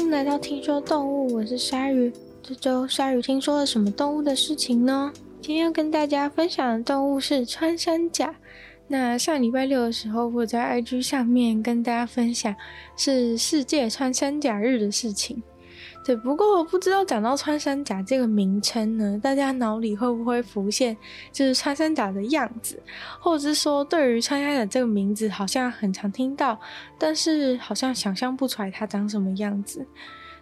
迎来到听说动物，我是鲨鱼。这周鲨鱼听说了什么动物的事情呢？今天要跟大家分享的动物是穿山甲。那上礼拜六的时候，我在 IG 上面跟大家分享是世界穿山甲日的事情。对，不过我不知道讲到穿山甲这个名称呢，大家脑里会不会浮现就是穿山甲的样子，或者是说对于穿山甲这个名字好像很常听到，但是好像想象不出来它长什么样子。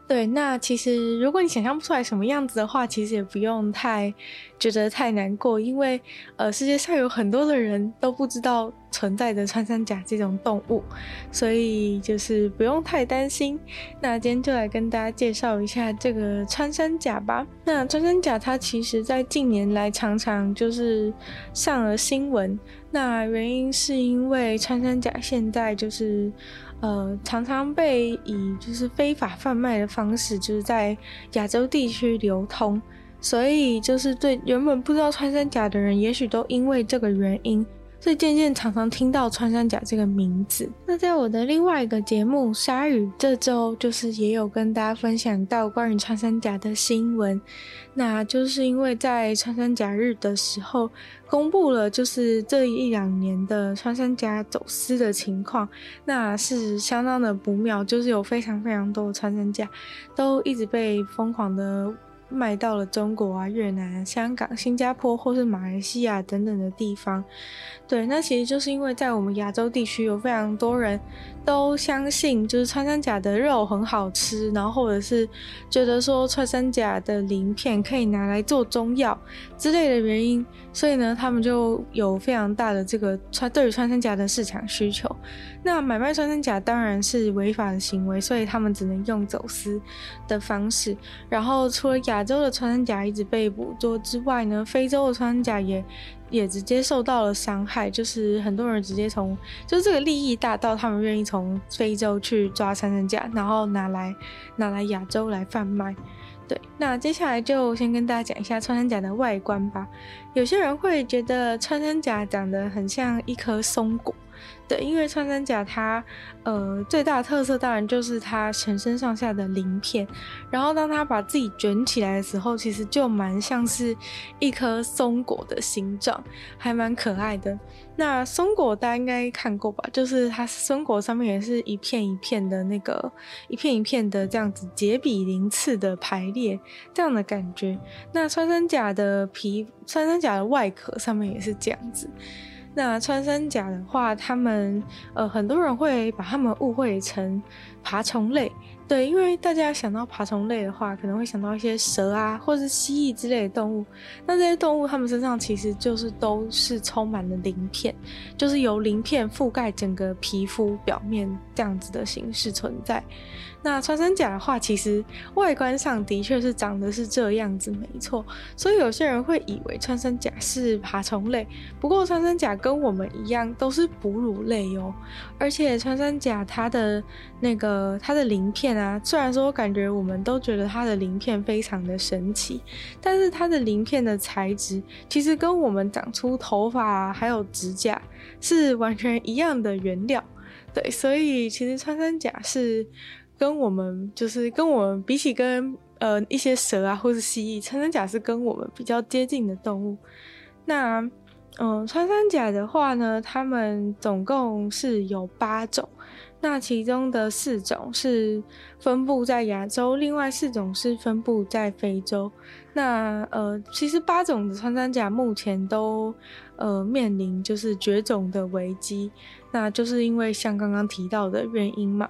对，那其实如果你想象不出来什么样子的话，其实也不用太觉得太难过，因为呃，世界上有很多的人都不知道存在着穿山甲这种动物，所以就是不用太担心。那今天就来跟大家介绍一下这个穿山甲吧。那穿山甲它其实在近年来常常就是上了新闻，那原因是因为穿山甲现在就是。呃，常常被以就是非法贩卖的方式，就是在亚洲地区流通，所以就是对原本不知道穿山甲的人，也许都因为这个原因。所以渐渐常常听到穿山甲这个名字。那在我的另外一个节目《鲨鱼》这周，就是也有跟大家分享到关于穿山甲的新闻。那就是因为在穿山甲日的时候，公布了就是这一两年的穿山甲走私的情况，那是相当的不妙，就是有非常非常多的穿山甲都一直被疯狂的。卖到了中国啊、越南、香港、新加坡或是马来西亚等等的地方。对，那其实就是因为在我们亚洲地区有非常多人都相信，就是穿山甲的肉很好吃，然后或者是觉得说穿山甲的鳞片可以拿来做中药之类的原因，所以呢，他们就有非常大的这个穿对于穿山甲的市场需求。那买卖穿山甲当然是违法的行为，所以他们只能用走私的方式。然后除了亚洲的穿山甲一直被捕捉之外呢，非洲的穿山甲也。也直接受到了伤害，就是很多人直接从，就是这个利益大到他们愿意从非洲去抓穿山甲，然后拿来拿来亚洲来贩卖。对，那接下来就先跟大家讲一下穿山甲的外观吧。有些人会觉得穿山甲长得很像一颗松果。对，因为穿山甲它，呃，最大的特色当然就是它全身上下的鳞片，然后当它把自己卷起来的时候，其实就蛮像是一颗松果的形状，还蛮可爱的。那松果大家应该看过吧？就是它松果上面也是一片一片的那个，一片一片的这样子节比鳞次的排列，这样的感觉。那穿山甲的皮，穿山甲的外壳上面也是这样子。那穿山甲的话，他们呃，很多人会把他们误会成爬虫类。对，因为大家想到爬虫类的话，可能会想到一些蛇啊，或是蜥蜴之类的动物。那这些动物，它们身上其实就是都是充满了鳞片，就是由鳞片覆盖整个皮肤表面这样子的形式存在。那穿山甲的话，其实外观上的确是长得是这样子，没错。所以有些人会以为穿山甲是爬虫类，不过穿山甲跟我们一样都是哺乳类哟。而且穿山甲它的那个它的鳞片啊，虽然说感觉我们都觉得它的鳞片非常的神奇，但是它的鳞片的材质其实跟我们长出头发，还有指甲是完全一样的原料。对，所以其实穿山甲是。跟我们就是跟我们比起跟呃一些蛇啊或是蜥蜴，穿山甲是跟我们比较接近的动物。那嗯，穿山甲的话呢，它们总共是有八种，那其中的四种是分布在亚洲，另外四种是分布在非洲。那呃，其实八种的穿山甲目前都呃面临就是绝种的危机，那就是因为像刚刚提到的原因嘛。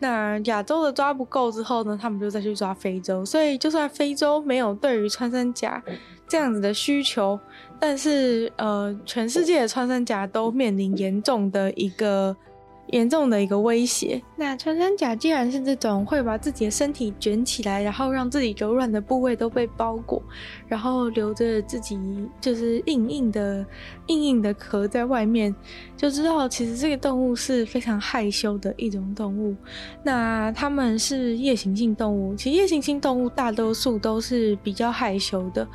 那亚洲的抓不够之后呢，他们就再去抓非洲。所以就算非洲没有对于穿山甲这样子的需求，但是呃，全世界的穿山甲都面临严重的一个。严重的一个威胁。那穿山甲既然是这种会把自己的身体卷起来，然后让自己柔软的部位都被包裹，然后留着自己就是硬硬的、硬硬的壳在外面，就知道其实这个动物是非常害羞的一种动物。那它们是夜行性动物，其实夜行性动物大多数都是比较害羞的，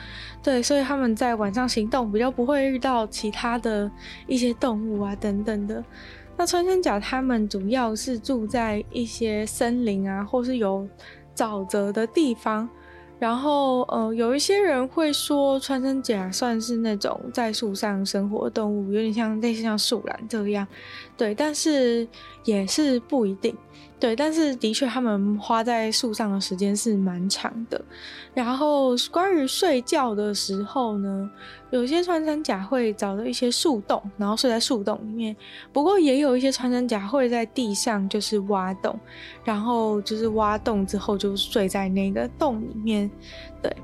对，所以他们在晚上行动比较不会遇到其他的一些动物啊等等的。那穿山甲它们主要是住在一些森林啊，或是有沼泽的地方。然后，呃，有一些人会说穿山甲算是那种在树上生活的动物，有点像类似像树懒这样，对，但是也是不一定。对，但是的确，他们花在树上的时间是蛮长的。然后，关于睡觉的时候呢，有些穿山甲会找到一些树洞，然后睡在树洞里面。不过，也有一些穿山甲会在地上就是挖洞，然后就是挖洞之后就睡在那个洞里面。对。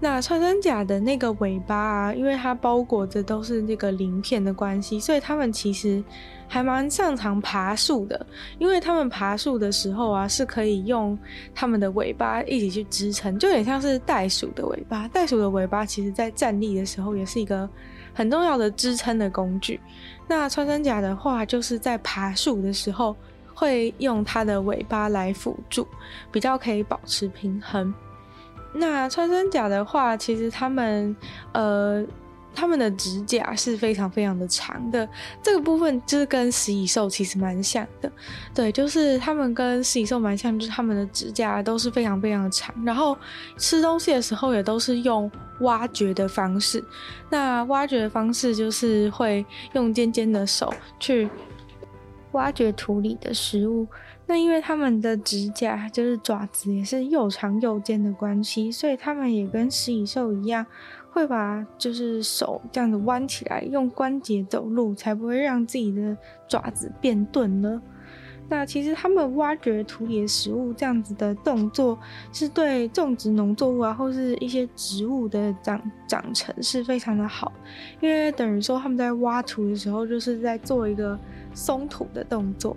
那穿山甲的那个尾巴啊，因为它包裹着都是那个鳞片的关系，所以它们其实还蛮擅长爬树的。因为它们爬树的时候啊，是可以用它们的尾巴一起去支撑，就有点像是袋鼠的尾巴。袋鼠的尾巴其实在站立的时候也是一个很重要的支撑的工具。那穿山甲的话，就是在爬树的时候会用它的尾巴来辅助，比较可以保持平衡。那穿山甲的话，其实他们，呃，他们的指甲是非常非常的长的。这个部分就是跟食蚁兽其实蛮像的，对，就是他们跟食蚁兽蛮像，就是他们的指甲都是非常非常的长。然后吃东西的时候也都是用挖掘的方式。那挖掘的方式就是会用尖尖的手去挖掘土里的食物。那因为他们的指甲就是爪子也是又长又尖的关系，所以他们也跟食蚁兽一样，会把就是手这样子弯起来，用关节走路，才不会让自己的爪子变钝了。那其实他们挖掘土里的食物这样子的动作，是对种植农作物啊，或是一些植物的长长成是非常的好，因为等于说他们在挖土的时候，就是在做一个松土的动作，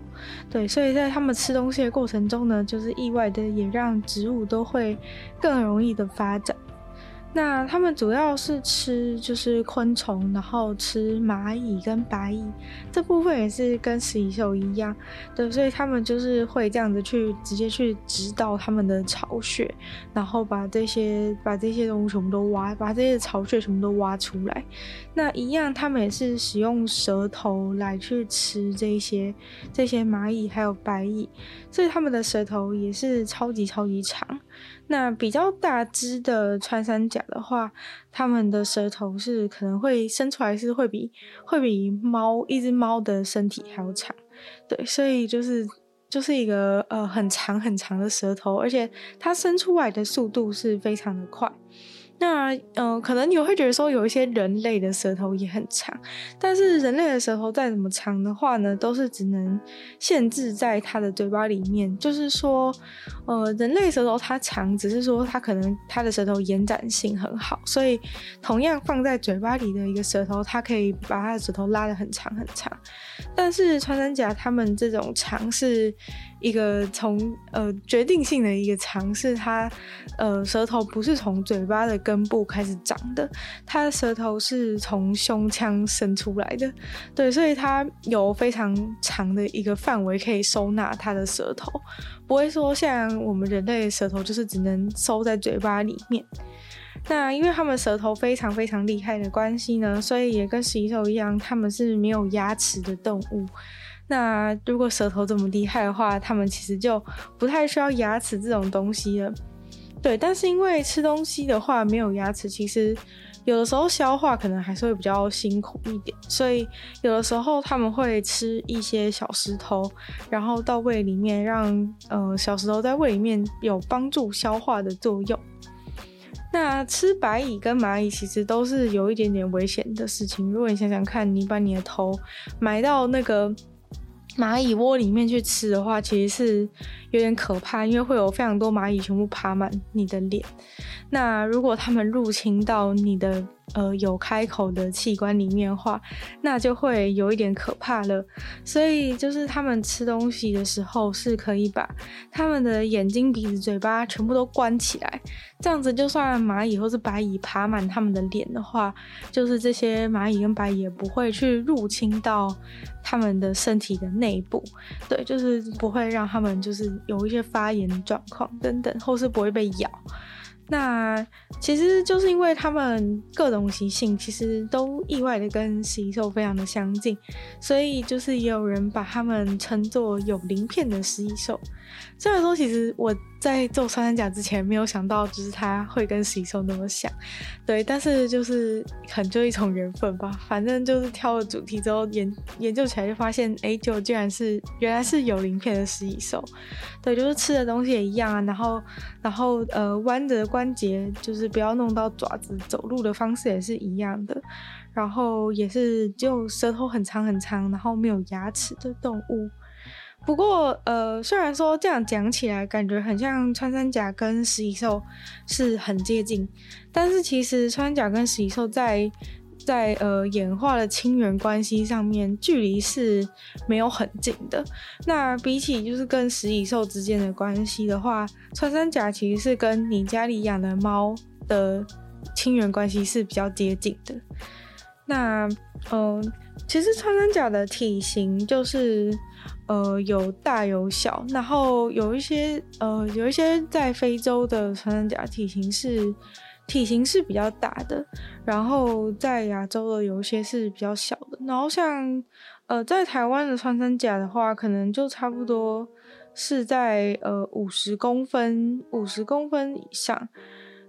对，所以在他们吃东西的过程中呢，就是意外的也让植物都会更容易的发展。那他们主要是吃就是昆虫，然后吃蚂蚁跟白蚁，这部分也是跟食蚁兽一样，对，所以他们就是会这样子去直接去直到他们的巢穴，然后把这些把这些东西全部都挖，把这些巢穴全部都挖出来。那一样，他们也是使用舌头来去吃这些这些蚂蚁还有白蚁，所以他们的舌头也是超级超级长。那比较大只的穿山甲的话，它们的舌头是可能会伸出来，是会比会比猫一只猫的身体还要长，对，所以就是就是一个呃很长很长的舌头，而且它伸出来的速度是非常的快。那嗯、可能你会觉得说有一些人类的舌头也很长，但是人类的舌头再怎么长的话呢，都是只能限制在它的嘴巴里面。就是说，呃，人类舌头它长，只是说它可能它的舌头延展性很好，所以同样放在嘴巴里的一个舌头，它可以把它的舌头拉得很长很长。但是穿山甲它们这种长是一个从呃决定性的一个尝试它呃舌头不是从嘴巴的根部开始长的，它的舌头是从胸腔伸出来的，对，所以它有非常长的一个范围可以收纳它的舌头，不会说像我们人类的舌头就是只能收在嘴巴里面。那因为它们舌头非常非常厉害的关系呢，所以也跟食蚁兽一样，它们是没有牙齿的动物。那如果舌头这么厉害的话，它们其实就不太需要牙齿这种东西了。对，但是因为吃东西的话没有牙齿，其实有的时候消化可能还是会比较辛苦一点，所以有的时候他们会吃一些小石头，然后到胃里面让呃小石头在胃里面有帮助消化的作用。那吃白蚁跟蚂蚁其实都是有一点点危险的事情。如果你想想看，你把你的头埋到那个蚂蚁窝里面去吃的话，其实是有点可怕，因为会有非常多蚂蚁全部爬满你的脸。那如果他们入侵到你的呃有开口的器官里面的话，那就会有一点可怕了。所以就是他们吃东西的时候是可以把他们的眼睛、鼻子、嘴巴全部都关起来，这样子就算蚂蚁或是白蚁爬满他们的脸的话，就是这些蚂蚁跟白蚁也不会去入侵到他们的身体的内部。对，就是不会让他们就是有一些发炎状况等等，或是不会被咬。那其实就是因为他们各种习性其实都意外的跟食蚁兽非常的相近，所以就是也有人把他们称作有鳞片的食蚁兽。虽然说，其实我在做穿山甲之前没有想到，就是它会跟食蚁兽那么像，对，但是就是很就一种缘分吧。反正就是挑了主题之后研研究起来，就发现，哎，就竟然是原来是有鳞片的食蚁兽，对，就是吃的东西也一样啊，然后然后呃弯着关节，就是不要弄到爪子，走路的方式也是一样的，然后也是就舌头很长很长，然后没有牙齿的动物。不过，呃，虽然说这样讲起来感觉很像穿山甲跟食蚁兽是很接近，但是其实穿山甲跟食蚁兽在在呃演化的亲缘关系上面距离是没有很近的。那比起就是跟食蚁兽之间的关系的话，穿山甲其实是跟你家里养的猫的亲缘关系是比较接近的。那，嗯、其实穿山甲的体型就是。呃，有大有小，然后有一些呃，有一些在非洲的穿山甲体型是体型是比较大的，然后在亚洲的有一些是比较小的，然后像呃，在台湾的穿山甲的话，可能就差不多是在呃五十公分五十公分以上，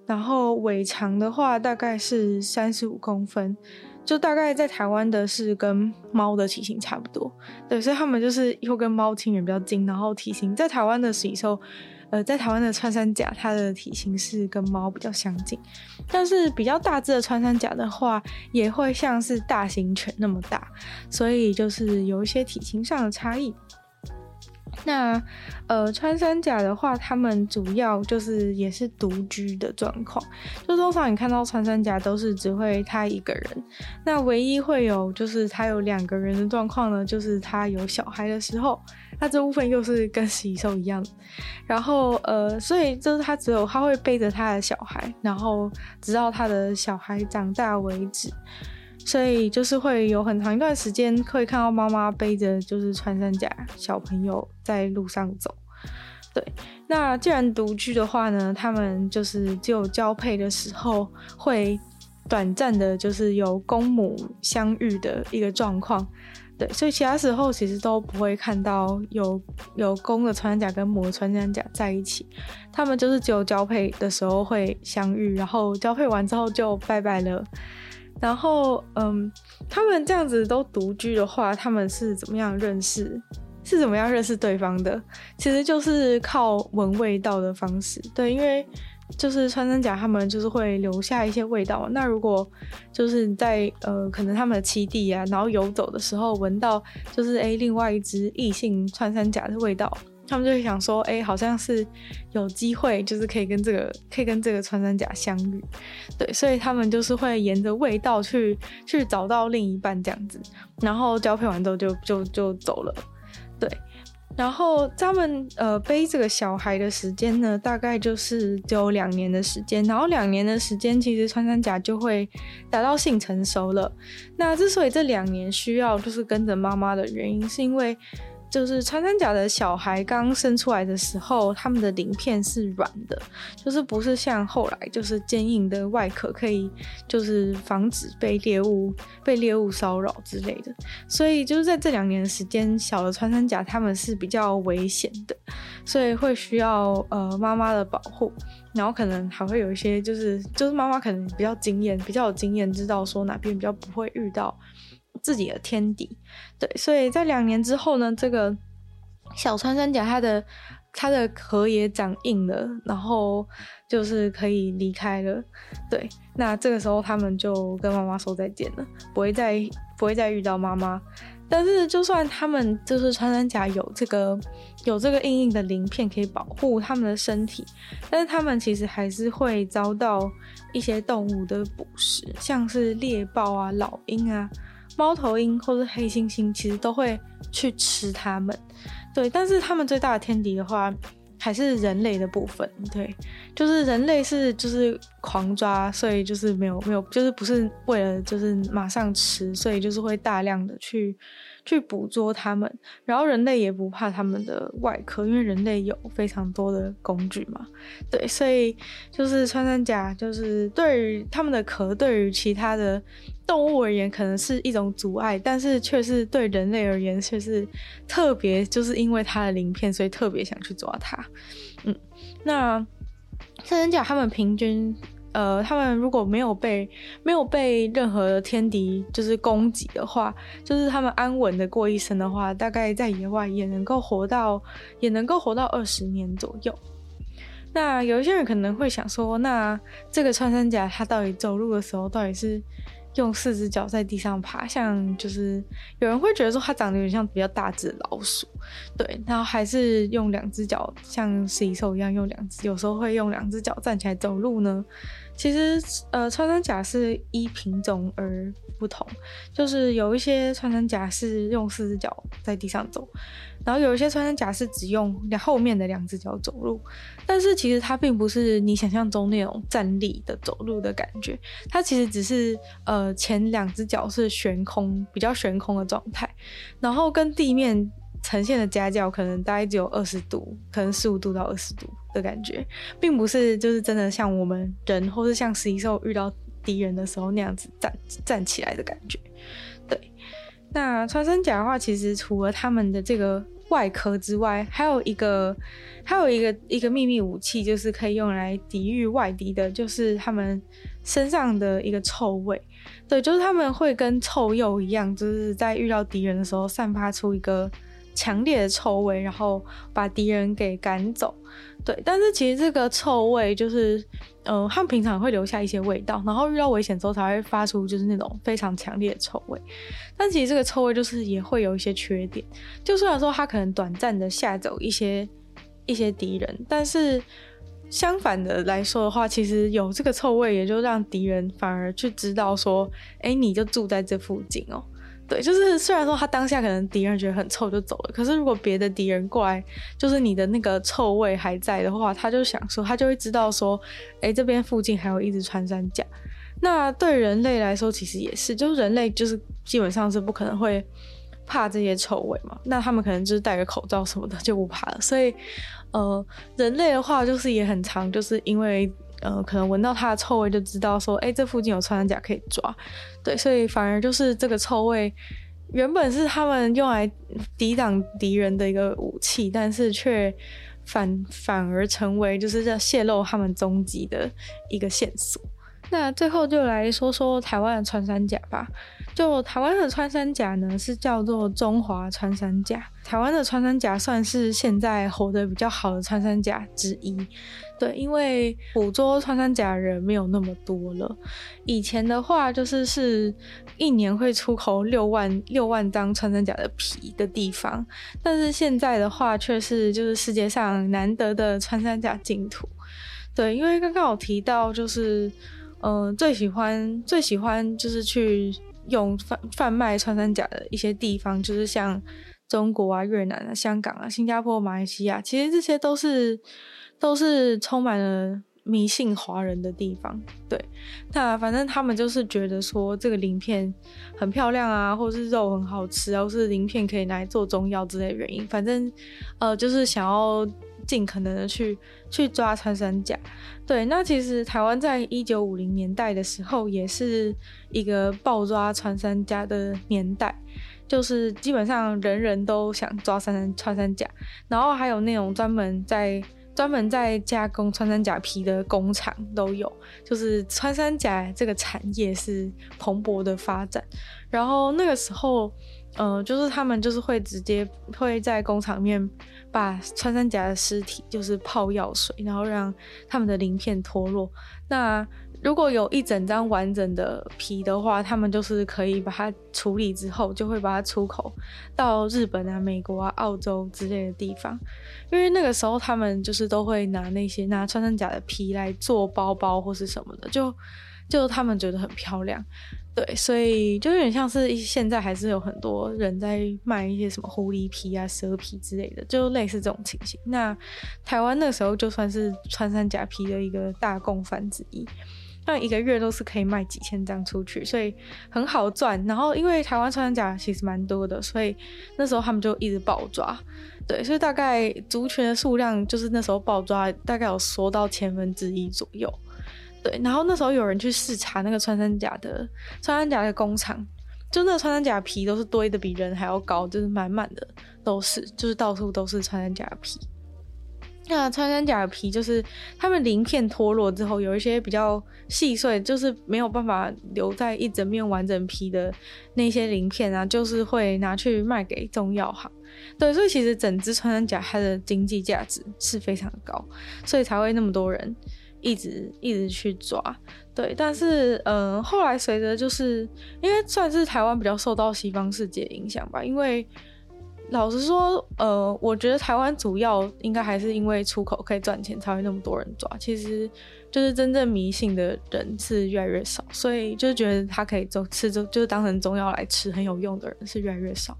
然后尾长的话大概是三十五公分。就大概在台湾的是跟猫的体型差不多，对，所以他们就是又跟猫亲缘比较近，然后体型在台湾的食蚁兽，呃，在台湾的穿山甲，它的体型是跟猫比较相近，但是比较大只的穿山甲的话，也会像是大型犬那么大，所以就是有一些体型上的差异。那呃，穿山甲的话，他们主要就是也是独居的状况。就通常你看到穿山甲都是只会他一个人，那唯一会有就是他有两个人的状况呢，就是他有小孩的时候，那这部分又是跟食蚁兽一样。然后呃，所以就是他只有他会背着他的小孩，然后直到他的小孩长大为止。所以就是会有很长一段时间会看到妈妈背着就是穿山甲小朋友在路上走。对，那既然独居的话呢，他们就是只有交配的时候会短暂的，就是有公母相遇的一个状况。对，所以其他时候其实都不会看到有有公的穿山甲跟母的穿山甲在一起，他们就是只有交配的时候会相遇，然后交配完之后就拜拜了。然后，嗯，他们这样子都独居的话，他们是怎么样认识？是怎么样认识对方的？其实就是靠闻味道的方式。对，因为就是穿山甲，他们就是会留下一些味道。那如果就是在呃，可能他们的栖地啊，然后游走的时候闻到就是诶，另外一只异性穿山甲的味道。他们就会想说，哎、好像是有机会，就是可以跟这个，可以跟这个穿山甲相遇，对，所以他们就是会沿着味道去去找到另一半这样子，然后交配完之后就 就就走了，对，然后他们呃背这个小孩的时间呢，大概就是只有两年的时间，然后两年的时间，其实穿山甲就会达到性成熟了。那之所以这两年需要就是跟着妈妈的原因，是因为。就是穿山甲的小孩刚生出来的时候，他们的鳞片是软的，就是不是像后来就是坚硬的外壳，可以就是防止被猎物被猎物骚扰之类的。所以就是在这两年的时间，小的穿山甲他们是比较危险的，所以会需要呃妈妈的保护，然后可能还会有一些就是就是妈妈可能比较经验，比较有经验，知道说哪边比较不会遇到。自己的天敌，对，所以在两年之后呢，这个小穿山甲它的它的壳也长硬了，然后就是可以离开了，对，那这个时候他们就跟妈妈说再见了，不会再不会再遇到妈妈。但是就算他们就是穿山甲有这个有这个硬硬的鳞片可以保护他们的身体，但是他们其实还是会遭到一些动物的捕食，像是猎豹啊、老鹰啊。猫头鹰或是黑猩猩其实都会去吃它们，对，但是它们最大的天敌的话还是人类的部分，对，就是人类是就是狂抓，所以就是没有没有，就是不是为了就是马上吃，所以就是会大量的去去捕捉它们。然后人类也不怕它们的外壳，因为人类有非常多的工具嘛。对，所以就是穿山甲，就是对于它们的壳，对于其他的动物而言，可能是一种阻碍，但是却是对人类而言，却是特别，就是因为它的鳞片，所以特别想去抓它。嗯，那。穿山甲，他们平均，呃，他们如果没有被没有被任何天敌就是攻击的话，就是他们安稳的过一生的话，大概在野外也能够活到也能够活到二十年左右。那有一些人可能会想说，那这个穿山甲它到底走路的时候到底是？用四只脚在地上爬，像就是有人会觉得说它长得有点像比较大只老鼠，对，然后还是用两只脚像食蚁兽一样用两只，有时候会用两只脚站起来走路呢。其实，呃，穿山甲是依品种而不同，就是有一些穿山甲是用四只脚在地上走，然后有一些穿山甲是只用后面的两只脚走路。但是其实它并不是你想象中那种站立的走路的感觉，它其实只是呃前两只脚是悬空，比较悬空的状态，然后跟地面呈现的夹角可能大概只有二十度，可能十五度到二十度的感觉，并不是就是真的像我们人或是像食蚁兽遇到敌人的时候那样子站站起来的感觉。对，那穿山甲的话，其实除了他们的这个外壳之外，还有一个还有一个一个秘密武器，就是可以用来抵御外敌的，就是他们身上的一个臭味。对，就是他们会跟臭鼬一样，就是在遇到敌人的时候散发出一个。强烈的臭味，然后把敌人给赶走。对，但是其实这个臭味就是，嗯、呃，他们平常会留下一些味道，然后遇到危险之后才会发出就是那种非常强烈的臭味。但其实这个臭味就是也会有一些缺点，就虽然说它可能短暂的吓走一些一些敌人，但是相反的来说的话，其实有这个臭味，也就让敌人反而去知道说，哎，你就住在这附近哦。对，就是虽然说他当下可能敌人觉得很臭就走了，可是如果别的敌人过来，就是你的那个臭味还在的话，他就想说，他就会知道说，哎，这边附近还有一只穿山甲。那对人类来说，其实也是，就是人类就是基本上是不可能会怕这些臭味嘛。那他们可能就是戴个口罩什么的就不怕了。所以，呃，人类的话就是也很常，就是因为。呃，可能闻到它的臭味就知道说，哎、这附近有穿山甲可以抓，对，所以反而就是这个臭味原本是他们用来抵挡敌人的一个武器，但是却反反而成为就是在泄露他们踪迹的一个线索。那最后就来说说台湾的穿山甲吧。就台湾的穿山甲呢，是叫做中华穿山甲。台湾的穿山甲算是现在活得比较好的穿山甲之一。对，因为捕捉穿山甲人没有那么多了。以前的话，就是是一年会出口六万六万张穿山甲的皮的地方，但是现在的话，却是就是世界上难得的穿山甲净土。对，因为刚刚有提到就是。嗯、最喜欢最喜欢就是去用贩贩卖穿山甲的一些地方，就是像中国啊、越南啊、香港啊、新加坡、马来西亚，其实这些都是都是充满了迷信华人的地方。对，那反正他们就是觉得说这个鳞片很漂亮啊，或是肉很好吃啊，或是鳞片可以拿来做中药之类的原因，反正呃就是想要。尽可能的去去抓穿山甲，对，那其实台湾在一九五零年代的时候，也是一个爆抓穿山甲的年代，就是基本上人人都想抓穿山穿山甲，然后还有那种专门在专门在加工穿山甲皮的工厂都有，就是穿山甲这个产业是蓬勃的发展，然后那个时候。呃，就是他们就是会直接会在工厂面把穿山甲的尸体就是泡药水，然后让他们的鳞片脱落。那如果有一整张完整的皮的话，他们就是可以把它处理之后，就会把它出口到日本啊、美国啊、澳洲之类的地方。因为那个时候他们就是都会拿那些拿穿山甲的皮来做包包或是什么的，就。就他们觉得很漂亮。对，所以就有点像是现在还是有很多人在卖一些什么狐狸皮啊、蛇皮之类的，就类似这种情形。那台湾那时候就算是穿山甲皮的一个大共犯之一，那一个月都是可以卖几千张出去，所以很好赚。然后因为台湾穿山甲其实蛮多的，所以那时候他们就一直爆抓。对，所以大概族群的数量就是那时候爆抓，大概有缩到千分之一左右。对，然后那时候有人去视察那个穿山甲的穿山甲的工厂，就那个穿山甲皮都是堆的比人还要高，就是满满的都是，就是到处都是穿山甲皮。那穿山甲皮就是它们鳞片脱落之后，有一些比较细碎，就是没有办法留在一整面完整皮的那些鳞片啊，就是会拿去卖给中药行。对，所以其实整只穿山甲它的经济价值是非常高，所以才会那么多人。一直一直去抓，对，但是嗯、后来随着就是因为算是台湾比较受到西方世界影响吧，因为老实说，呃，我觉得台湾主要应该还是因为出口可以赚钱，才会那么多人抓。其实就是真正迷信的人是越来越少，所以就是觉得它可以做吃，中就是当成中药来吃很有用的人是越来越少。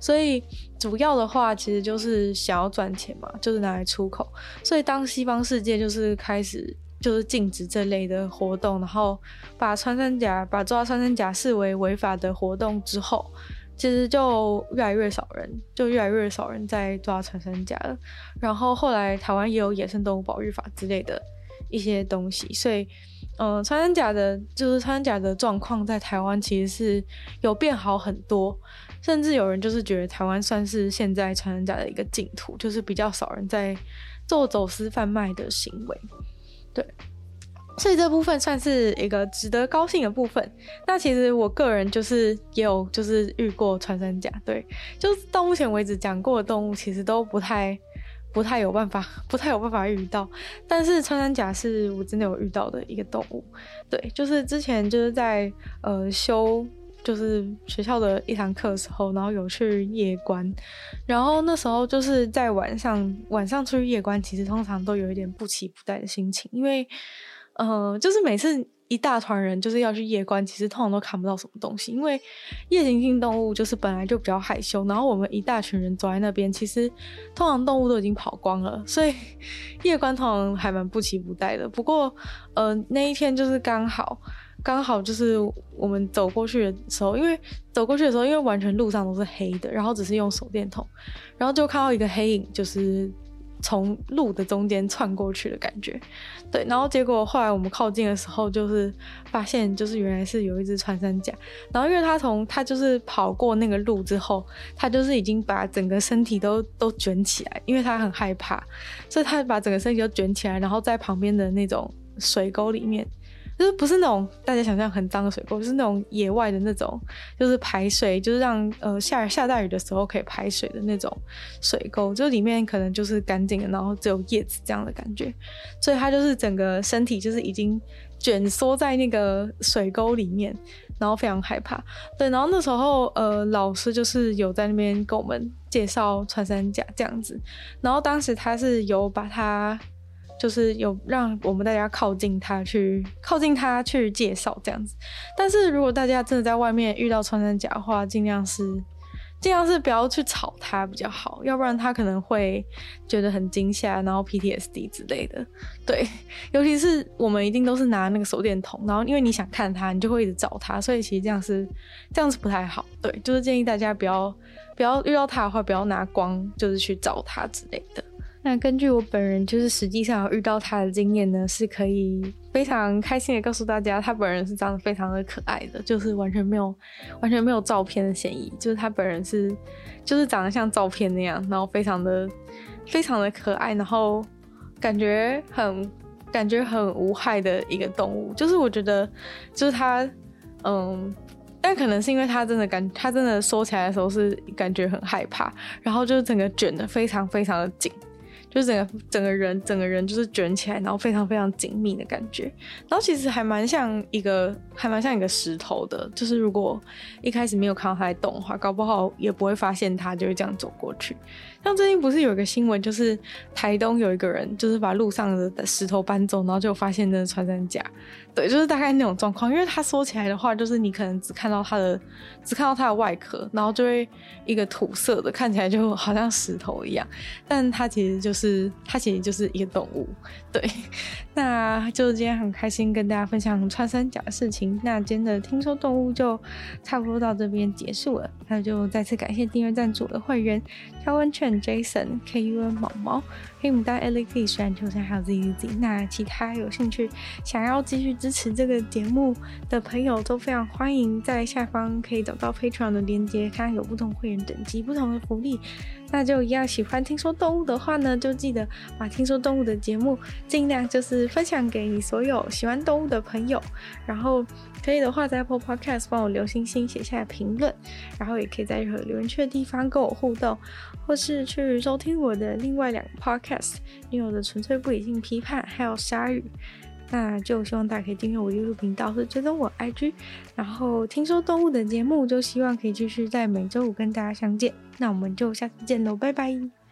所以主要的话，其实就是想要赚钱嘛，就是拿来出口。所以当西方世界就是开始。就是禁止这类的活动，然后把穿山甲、把抓穿山甲视为违法的活动之后，其实就越来越少人，就越来越少人在抓穿山甲了。然后后来台湾也有野生动物保育法之类的一些东西，所以，嗯、穿山甲的，就是穿山甲的状况在台湾其实是有变好很多，甚至有人就是觉得台湾算是现在穿山甲的一个净土，就是比较少人在做走私贩卖的行为。对，所以这部分算是一个值得高兴的部分。那其实我个人就是也有就是遇过穿山甲，对，就是到目前为止讲过的动物其实都不太不太有办法，不太有办法遇到。但是穿山甲是我真的有遇到的一个动物，对，就是之前就是在呃修。就是学校的一堂课的时候，然后有去夜观，然后那时候就是在晚上，晚上出去夜观，其实通常都有一点不期不待的心情，因为，呃，就是每次一大团人就是要去夜观，其实通常都看不到什么东西，因为夜行性动物就是本来就比较害羞，然后我们一大群人走在那边，其实通常动物都已经跑光了，所以夜观通常还蛮不期不待的。不过，呃，那一天就是刚好。刚好就是我们走过去的时候，因为走过去的时候，因为完全路上都是黑的，然后只是用手电筒，然后就看到一个黑影，就是从路的中间窜过去的感觉。对，然后结果后来我们靠近的时候，就是发现就是原来是有一只穿山甲，然后因为它从它就是跑过那个路之后，它就是已经把整个身体都 都卷起来，因为它很害怕，所以它把整个身体都卷起来，然后在旁边的那种水沟里面。就是不是那种大家想象很脏的水沟，就是那种野外的那种，就是排水，就是让呃下下大雨的时候可以排水的那种水沟，就里面可能就是干净的，然后只有叶子这样的感觉，所以它就是整个身体就是已经卷缩在那个水沟里面，然后非常害怕。对，然后那时候呃老师就是有在那边跟我们介绍穿山甲这样子，然后当时他是有把它。就是有让我们大家靠近他去，靠近他去介绍这样子。但是如果大家真的在外面遇到穿山甲的话，尽量是尽量是不要去吵他比较好，要不然他可能会觉得很惊吓，然后 PTSD 之类的。对，尤其是我们一定都是拿那个手电筒，然后因为你想看他，你就会一直找他，所以其实这样是这样是不太好。对，就是建议大家不要不要遇到他的话，不要拿光就是去找他之类的。那根据我本人就是实际上遇到他的经验呢，是可以非常开心的告诉大家，他本人是长得非常的可爱的，就是完全没有完全没有照片的嫌疑，就是他本人是就是长得像照片那样，然后非常的非常的可爱，然后感觉很感觉很无害的一个动物，就是我觉得就是他嗯，但可能是因为他真的感他真的说起来的时候是感觉很害怕，然后就是整个卷的非常非常的紧。就整个整个人整个人就是卷起来，然后非常非常紧密的感觉。然后其实还蛮像一个，还蛮像一个石头的。就是如果一开始没有看到它在动的话，搞不好也不会发现它就会这样走过去。像最近不是有一个新闻，就是台东有一个人就是把路上的石头搬走，然后就发现那个穿山甲。对，就是大概那种状况。因为他说起来的话，就是你可能只看到它的，只看到它的外壳，然后就会一个土色的，看起来就好像石头一样。但它其实就是，它其实就是一个动物。对，那就今天很开心跟大家分享穿山甲的事情。那今天的听说动物就差不多到这边结束了。那就再次感谢订阅赞助的会员：挑温泉 Jason、KUN 毛毛、黑牡丹 Alex、虽然秋山还有 ZZ。那其他有兴趣想要继续支持这个节目的朋友都非常欢迎，在下方可以找到 Patreon 的链接，看有不同会员等级、不同的福利。那就一样喜欢听说动物的话呢，就记得把听说动物的节目尽量就是分享给你所有喜欢动物的朋友，然后。可以的话，在 Apple Podcast 帮我留星星，写下评论，然后也可以在任何留言区的地方跟我互动，或是去收听我的另外两个 Podcast，女友的纯粹不理性批判，还有鲨鱼。那就希望大家可以订阅我 YouTube 频道，或者追踪我 IG，然后听说动物的节目，就希望可以继续在每周五跟大家相见。那我们就下次见喽，拜拜。